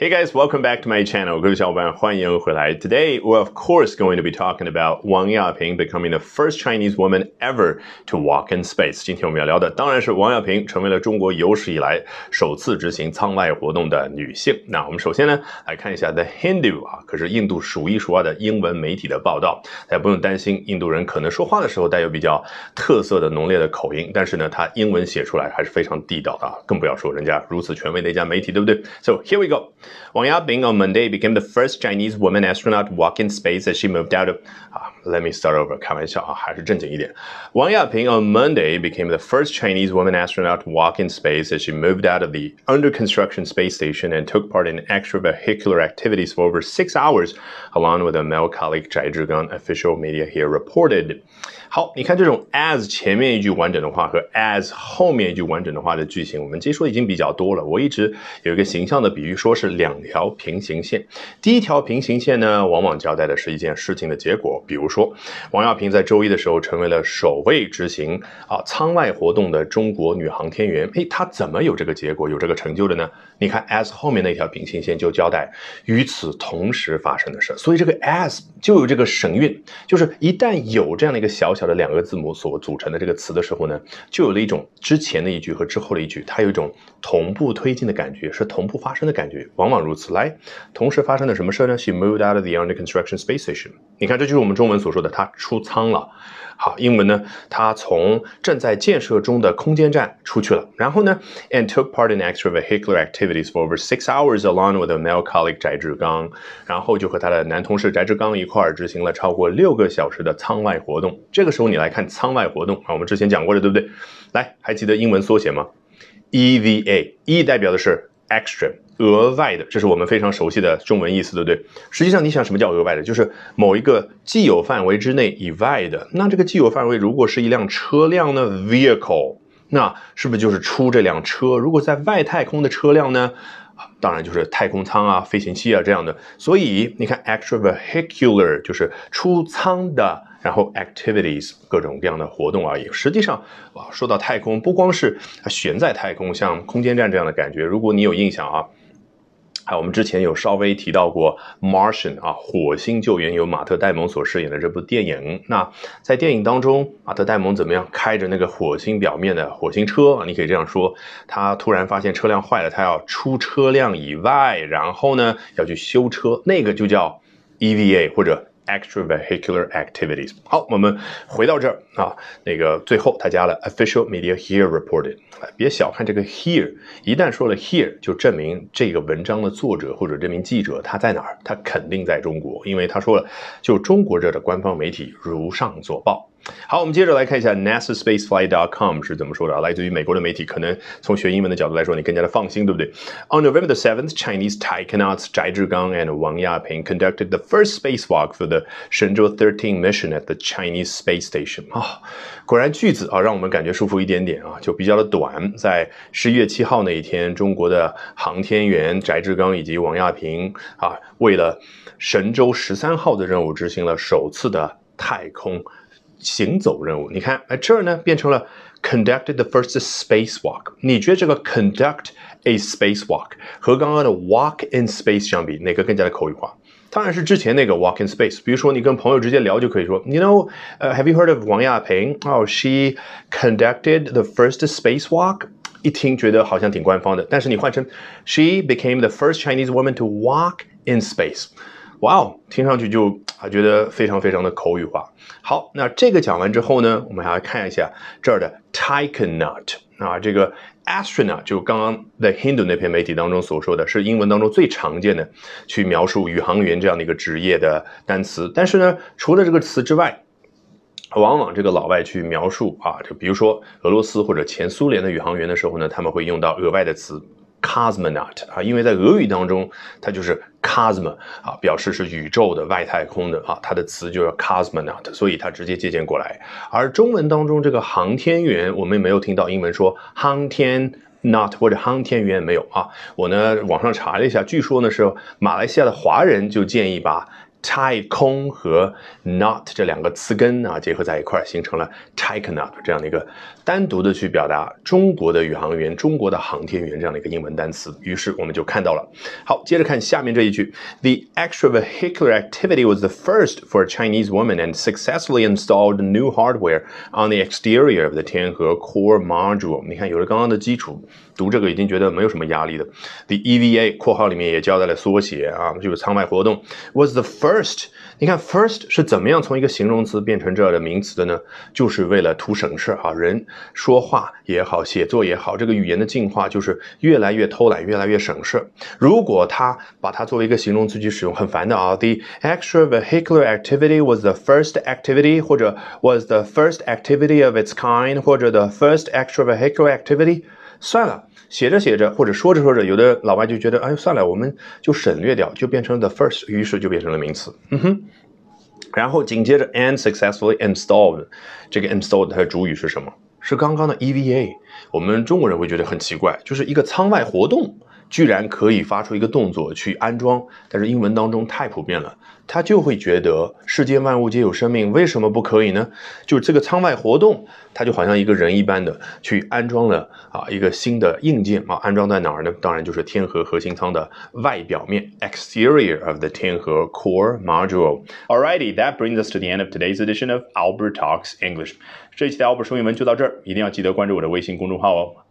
Hey guys, welcome back to my channel. 各位小伙伴，欢迎回来。Today, we're of course going to be talking about Wang Yaping becoming the first Chinese woman ever to walk in space. 今天我们要聊的当然是王亚平成为了中国有史以来首次执行舱外活动的女性。那我们首先呢来看一下 The Hindu 啊，可是印度数一数二的英文媒体的报道。大家不用担心，印度人可能说话的时候带有比较特色的浓烈的口音，但是呢，他英文写出来还是非常地道的啊，更不要说人家如此权威的一家媒体，对不对？So here we go. Wang Yaping on Monday became the first Chinese woman astronaut to walk in space as she moved out of. Ah, let me start over. 开玩笑啊，还是正经一点。Wang Yaping on Monday became the first Chinese woman astronaut to walk in space as she moved out of the under construction space station and took part in extravehicular activities for over six hours, along with a male colleague Zhai Zhigang, official media here reported. 好，你看这种 as 前面一句完整的话和 as 后面一句完整的话的句型，我们接触已经比较多了。我一直有一个形象的比喻，说是两条平行线。第一条平行线呢，往往交代的是一件事情的结果。比如 说，王亚平在周一的时候成为了首位执行啊舱外活动的中国女航天员。诶，她怎么有这个结果、有这个成就的呢？你看 as 后面那条平行线就交代与此同时发生的事。所以这个 as 就有这个神韵，就是一旦有这样的一个小小的两个字母所组成的这个词的时候呢，就有了一种之前的一句和之后的一句，它有一种同步推进的感觉，是同步发生的感觉，往往如此。来，同时发生了什么事呢？She moved out of the under construction space station。你看，这就是我们中文所说的，他出舱了。好，英文呢，他从正在建设中的空间站出去了。然后呢，and took part in extravehicular activities for over six hours along with a male colleague 翟志刚。然后就和他的男同事翟志刚一块儿执行了超过六个小时的舱外活动。这个时候你来看舱外活动啊，我们之前讲过的，对不对？来，还记得英文缩写吗？EVA，E 代表的是 extra。额外的，这是我们非常熟悉的中文意思，对不对？实际上，你想什么叫额外的？就是某一个既有范围之内以外的。那这个既有范围如果是一辆车辆呢？Vehicle，那是不是就是出这辆车？如果在外太空的车辆呢？当然就是太空舱啊、飞行器啊这样的。所以你看，extravehicular 就是出舱的。然后 activities 各种各样的活动而已。实际上，啊，说到太空，不光是悬在太空，像空间站这样的感觉。如果你有印象啊，还有我们之前有稍微提到过《Martian》啊，火星救援由马特·戴蒙所饰演的这部电影。那在电影当中，马特·戴蒙怎么样开着那个火星表面的火星车啊？你可以这样说：他突然发现车辆坏了，他要出车辆以外，然后呢要去修车，那个就叫 EVA 或者。Extravehicular activities。好，我们回到这儿啊，那个最后他加了 official media here reported。别小看这个 here，一旦说了 here，就证明这个文章的作者或者这名记者他在哪儿？他肯定在中国，因为他说了，就中国这的官方媒体如上所报。好，我们接着来看一下 NASASpaceflight.com 是怎么说的啊？来自于美国的媒体，可能从学英文的角度来说，你更加的放心，对不对？On November the seventh, Chinese taikonauts Zhai Zhigang and Wang Yaping conducted the first spacewalk for the Shenzhou 13 mission at the Chinese space station。啊，果然句子啊，让我们感觉舒服一点点啊，就比较的短。在十一月七号那一天，中国的航天员翟志刚以及王亚平啊，为了神舟十三号的任务，执行了首次的太空。行走任务，你看，哎，这儿呢变成了 conducted the first spacewalk。你觉得这个 conduct a spacewalk 和刚刚的 walk in space 相比，哪个更加的口语化？当然是之前那个 walk in space。比如说，你跟朋友直接聊就可以说，You know，呃，Have you heard of 王亚平？Oh, she conducted the first spacewalk。一听觉得好像挺官方的，但是你换成 She became the first Chinese woman to walk in space。 哇哦，听上去就啊觉得非常非常的口语化。好，那这个讲完之后呢，我们还要看一下这儿的 taikonaut 啊，这个 astronaut 就刚刚在 Hindu 那篇媒体当中所说的是英文当中最常见的去描述宇航员这样的一个职业的单词。但是呢，除了这个词之外，往往这个老外去描述啊，就比如说俄罗斯或者前苏联的宇航员的时候呢，他们会用到额外的词。Cosmonaut 啊，因为在俄语当中，它就是 cosmo 啊，表示是宇宙的、外太空的啊，它的词就是 cosmonaut，所以它直接借鉴过来。而中文当中这个航天员，我们没有听到英文说航天 not 或者航天员没有啊。我呢网上查了一下，据说呢是马来西亚的华人就建议把太空和 not 这两个词根啊结合在一块儿，形成了 taikonaut 这样的一个单独的去表达中国的宇航员、中国的航天员这样的一个英文单词。于是我们就看到了。好，接着看下面这一句：The extravehicular activity was the first for a Chinese woman and successfully installed new hardware on the exterior of the 天河 core module。你看，有了刚刚的基础，读这个已经觉得没有什么压力的。The EVA（ 括号里面也交代了缩写啊，就是舱外活动 was the first。First，你看，first 是怎么样从一个形容词变成这儿的名词的呢？就是为了图省事啊。人说话也好，写作也好，这个语言的进化就是越来越偷懒，越来越省事。如果他把它作为一个形容词去使用，很烦的啊。The extravehicular activity was the first activity，或者 was the first activity of its kind，或者 the first extravehicular activity。算了，写着写着或者说着说着，有的老外就觉得，哎，算了，我们就省略掉，就变成 the first，于是就变成了名词。嗯哼，然后紧接着 and successfully installed，这个 installed 它的主语是什么？是刚刚的 EVA。我们中国人会觉得很奇怪，就是一个舱外活动。居然可以发出一个动作去安装，但是英文当中太普遍了，他就会觉得世间万物皆有生命，为什么不可以呢？就是这个舱外活动，它就好像一个人一般的去安装了啊一个新的硬件啊，安装在哪儿呢？当然就是天河核心舱的外表面，exterior of the 天河 core module. Alrighty, that brings us to the end of today's edition of Albert Talks English. 这一期的 Albert 说英文就到这儿，一定要记得关注我的微信公众号哦。